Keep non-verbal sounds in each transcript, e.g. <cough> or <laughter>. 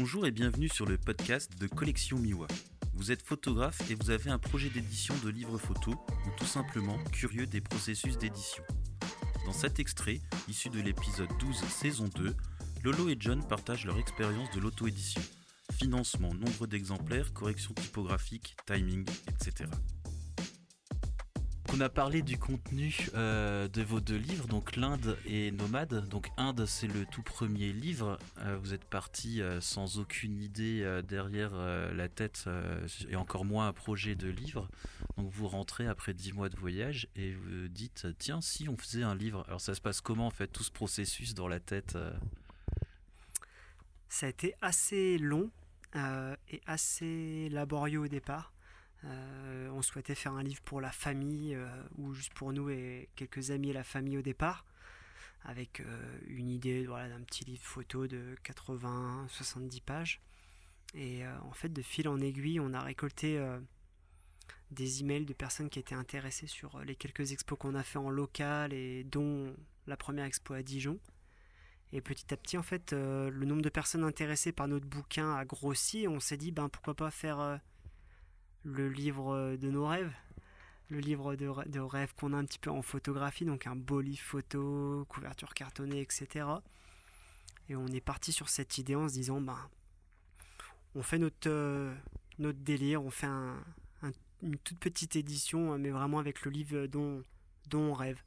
Bonjour et bienvenue sur le podcast de Collection Miwa. Vous êtes photographe et vous avez un projet d'édition de livres photos ou tout simplement curieux des processus d'édition. Dans cet extrait, issu de l'épisode 12 saison 2, Lolo et John partagent leur expérience de l'auto-édition. Financement, nombre d'exemplaires, correction typographique, timing, etc. On a parlé du contenu euh, de vos deux livres, donc l'Inde et Nomade. Donc Inde, c'est le tout premier livre. Euh, vous êtes parti euh, sans aucune idée derrière la tête et encore moins un projet de livre. Donc vous rentrez après dix mois de voyage et vous dites tiens si on faisait un livre. Alors ça se passe comment en fait tout ce processus dans la tête Ça a été assez long et assez laborieux au départ. Euh, on souhaitait faire un livre pour la famille euh, ou juste pour nous et quelques amis et la famille au départ, avec euh, une idée d'un petit livre photo de 80-70 pages. Et en fait, de fil en aiguille, on a récolté des emails de personnes qui étaient intéressées sur les quelques expos qu'on a fait en local et dont la première expo à Dijon. Et petit à petit, en fait, le nombre de personnes intéressées par notre bouquin a grossi. On s'est dit, ben pourquoi pas faire le livre de nos rêves, le livre de, rêves qu'on a un petit peu en photographie, donc un beau livre photo, couverture cartonnée, etc. Et on est parti sur cette idée en se disant, ben, on fait notre, euh, délire, on fait une toute petite édition, mais vraiment avec le livre dont, on rêve.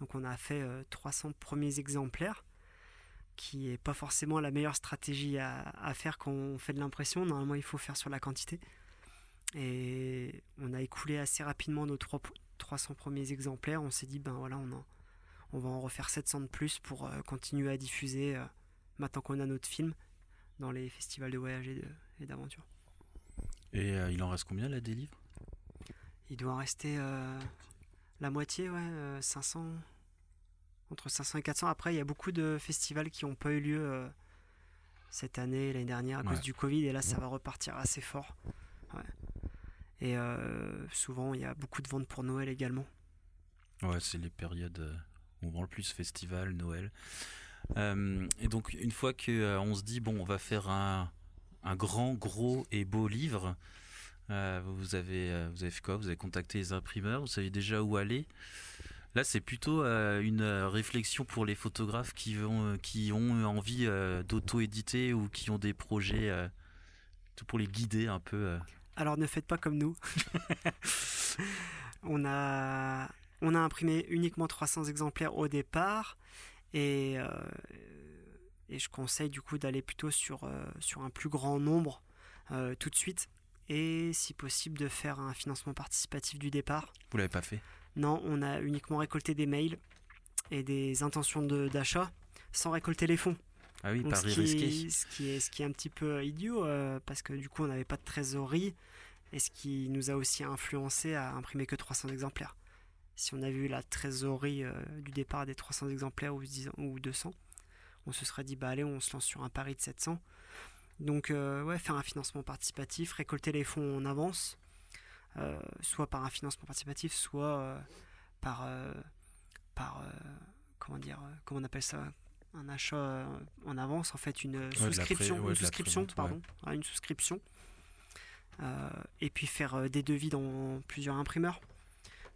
Donc on a fait 300 euh, premiers exemplaires, qui n'est pas forcément la meilleure stratégie à, à faire quand on fait de l'impression. Normalement, il faut faire sur la quantité. Et on a écoulé assez rapidement nos 300 premiers exemplaires. On s'est dit, ben voilà, on, on va en refaire 700 de plus pour euh, continuer à diffuser euh, maintenant qu'on a notre film dans les festivals de voyage et d'aventure. Et, euh, il en reste combien là des livres? Il doit en rester la moitié, ouais, 500, entre 500 et 400. Après, il y a beaucoup de festivals qui n'ont pas eu lieu cette année, l'année dernière à cause du Covid, et là, ça va repartir assez fort. Et euh, souvent, il y a beaucoup de ventes pour Noël également. Ouais, c'est les périodes euh, où on vend le plus festival, Noël. Euh, et donc, une fois que on se dit, bon, on va faire un, grand, gros et beau livre, vous, avez, vous avez fait quoi? Vous avez contacté les imprimeurs, vous savez déjà où aller? Là, c'est plutôt une réflexion pour les photographes qui, qui ont envie d'auto-éditer ou qui ont des projets, tout pour les guider un peu. Alors ne faites pas comme nous. <laughs> on, a, on a imprimé uniquement 300 exemplaires au départ et, euh, et je conseille du coup d'aller plutôt sur, euh, sur un plus grand nombre euh, tout de suite et si possible de faire un financement participatif du départ. Vous l'avez pas fait? Non, on a uniquement récolté des mails et des intentions d'achat sans récolter les fonds. Ah oui, ce, qui ce, qui est, ce qui est un petit peu idiot, euh, parce que du coup, on n'avait pas de trésorerie, et ce qui nous a aussi influencé à imprimer que 300 exemplaires. Si on avait eu la trésorerie euh, du départ des 300 exemplaires ou, ou 200, on se serait dit, bah allez, on se lance sur un pari de 700. Donc, euh, ouais, faire un financement participatif, récolter les fonds en avance, soit par un financement participatif, soit par, par comment dire, comment on appelle ça? Un achat euh, en avance, en fait une souscription, une souscription, pardon, une souscription, et puis faire euh, des devis dans plusieurs imprimeurs.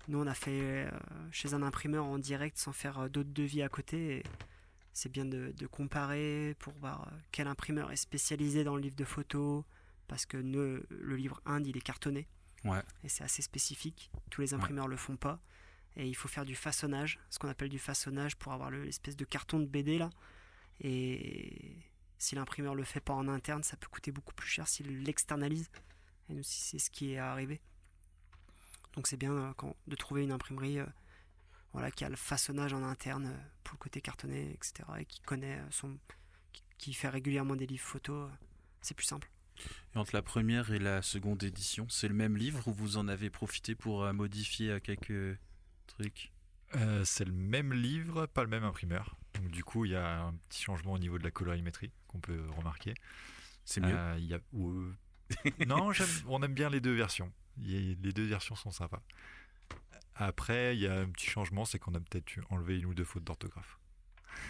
Nous, on a fait euh, chez un imprimeur en direct sans faire d'autres devis à côté. C'est bien de, comparer pour voir quel imprimeur est spécialisé dans le livre de photos, parce que le livre Inde, il est cartonné. Ouais. Et c'est assez spécifique. Tous les imprimeurs ne le font pas et il faut faire du façonnage, ce qu'on appelle du façonnage pour avoir l'espèce de carton de BD là. Et si l'imprimeur le fait pas en interne, ça peut coûter beaucoup plus cher s'il l'externalise. Et nous, c'est ce qui est arrivé. Donc c'est bien euh, de trouver une imprimerie euh, voilà, qui a le façonnage en interne euh, pour le côté cartonné, etc. Et qui connaît son, qui, fait régulièrement des livres photos. c'est plus simple. Entre la première et la seconde édition, c'est le même livre ou vous en avez profité pour modifier quelques truc euh, C'est le même livre, pas le même imprimeur. Donc du coup, il y a un petit changement au niveau de la colorimétrie qu'on peut remarquer. C'est mieux. Euh, y a... non, on aime bien les deux versions. Les deux versions sont sympas. Après, il y a un petit changement, c'est qu'on a peut-être enlevé une ou deux fautes d'orthographe.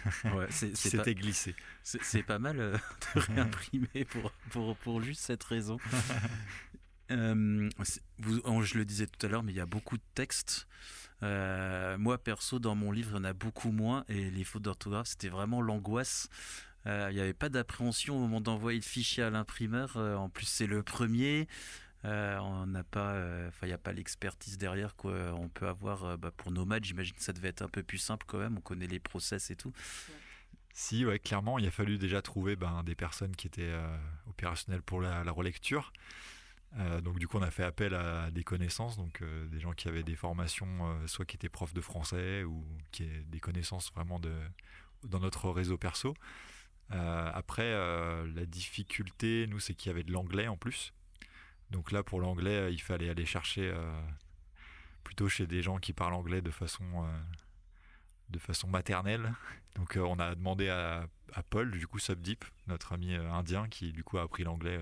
<laughs> C'était glissé. C'est pas mal <laughs> de réimprimer pour, pour, pour juste cette raison. <laughs> vous, je le disais tout à l'heure, mais il y a beaucoup de textes. moi, perso, dans mon livre, il y en a beaucoup moins. Et les fautes d'orthographe, c'était vraiment l'angoisse. Il n'y avait pas d'appréhension au moment d'envoyer le fichier à l'imprimeur. en plus, c'est le premier. Euh, on n'a pas, euh, enfin, il n'y a pas l'expertise derrière quoi. On peut avoir euh, bah, pour j'imagine que ça devait être un peu plus simple quand même. On connaît les process et tout. Si, ouais, clairement, il a fallu déjà trouver ben, des personnes qui étaient opérationnelles pour la, relecture. Donc du coup, on a fait appel à des connaissances, donc des gens qui avaient des formations, soit qui étaient profs de français ou qui avaient des connaissances vraiment dans notre réseau perso. après, la difficulté, nous, c'est qu'il y avait de l'anglais en plus. Donc là, pour l'anglais, euh, il fallait aller chercher euh, plutôt chez des gens qui parlent anglais de façon, euh, de façon maternelle. Donc on a demandé à, Paul, du coup Subdeep, notre ami indien, qui du coup a appris l'anglais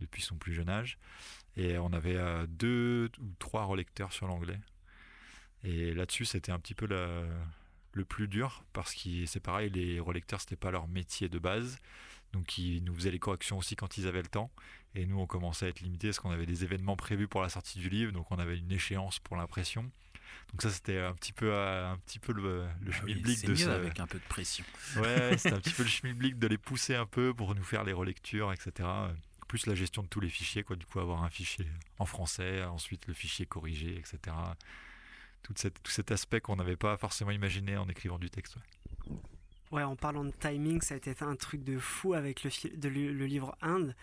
depuis son plus jeune âge. Et on avait deux ou trois relecteurs sur l'anglais. Et là-dessus, c'était un petit peu le plus dur parce que c'est pareil, les relecteurs, c'était pas leur métier de base. Donc ils nous faisaient les corrections aussi quand ils avaient le temps. Et nous, on commençait à être limité parce qu'on avait des événements prévus pour la sortie du livre, donc on avait une échéance pour l'impression. Donc ça, c'était un petit peu, euh, un petit peu le, le ah de mieux avec un peu de pression. Ouais, c'était un petit peu le <laughs> schmilblick de les pousser un peu pour nous faire les relectures, etc. Plus la gestion de tous les fichiers, quoi. Du coup, avoir un fichier en français, ensuite le fichier corrigé, etc. Tout, cet aspect qu'on n'avait pas forcément imaginé en écrivant du texte. Ouais. en parlant de timing, ça a été un truc de fou avec le, livre Inde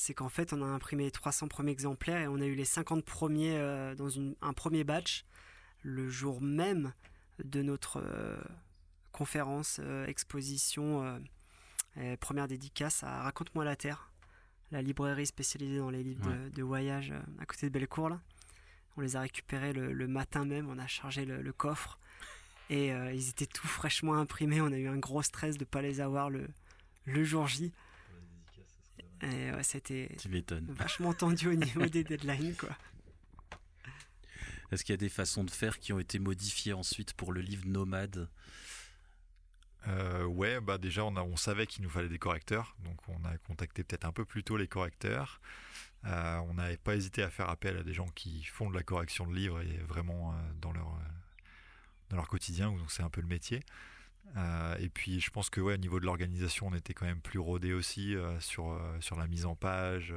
c'est qu'en fait, on a imprimé 300 premiers exemplaires et on a eu les 50 premiers euh, dans un premier batch le jour même de notre euh, conférence, euh, exposition, première dédicace à Raconte-moi la Terre, la librairie spécialisée dans les livres de, voyage à côté de Bellecour. On les a récupérés le, matin même, on a chargé le, coffre et ils étaient tout fraîchement imprimés. On a eu un gros stress de ne pas les avoir le, le jour J. Et c'était vachement tendu au niveau des deadlines. Quoi. Est-ce qu'il y a des façons de faire qui ont été modifiées ensuite pour le livre Nomade? Euh, ouais, bah déjà on, a, savait qu'il nous fallait des correcteurs, donc on a contacté peut-être un peu plus tôt les correcteurs. Euh, on n'avait pas hésité à faire appel à des gens qui font de la correction de livres et vraiment euh, dans leur dans leur quotidien, donc c'est un peu le métier. Euh, et puis je pense que ouais, au niveau de l'organisation, on était quand même plus rodé aussi euh, sur, euh, sur la mise en page.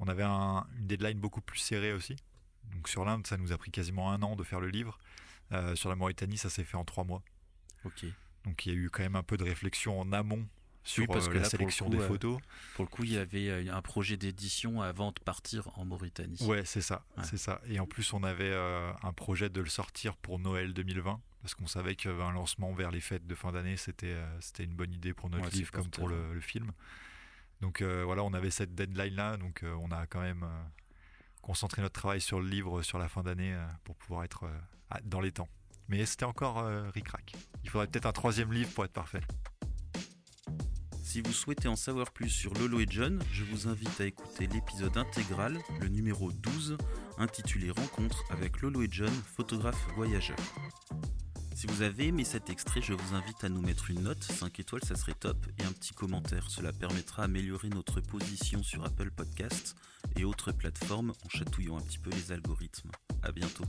On avait un, une deadline beaucoup plus serrée aussi. Donc sur l'Inde, ça nous a pris quasiment un an de faire le livre. sur la Mauritanie, ça s'est fait en trois mois. Ok. Donc il y a eu quand même un peu de réflexion en amont sur parce que la sélection des photos. pour le coup, il y avait un projet d'édition avant de partir en Mauritanie. Ouais, c'est ça, c'est ça. Et en plus, on avait un projet de le sortir pour Noël 2020 parce qu'on savait qu'un lancement vers les fêtes de fin d'année, c'était euh, c'était une bonne idée pour notre livre comme pour le, film. Donc euh, voilà, on avait cette deadline-là, donc euh, on a quand même concentré notre travail sur le livre sur la fin d'année pour pouvoir être dans les temps. Mais c'était encore ric-rac. Il faudrait peut-être un troisième livre pour être parfait. Si vous souhaitez en savoir plus sur Lolo et John, je vous invite à écouter l'épisode intégral, le numéro 12, intitulé Rencontre avec Lolo et John, photographe voyageur. Si vous avez aimé cet extrait, je vous invite à nous mettre une note, 5 étoiles, ça serait top, et un petit commentaire. Cela permettra d'améliorer notre position sur Apple Podcasts et autres plateformes en chatouillant un petit peu les algorithmes. A bientôt.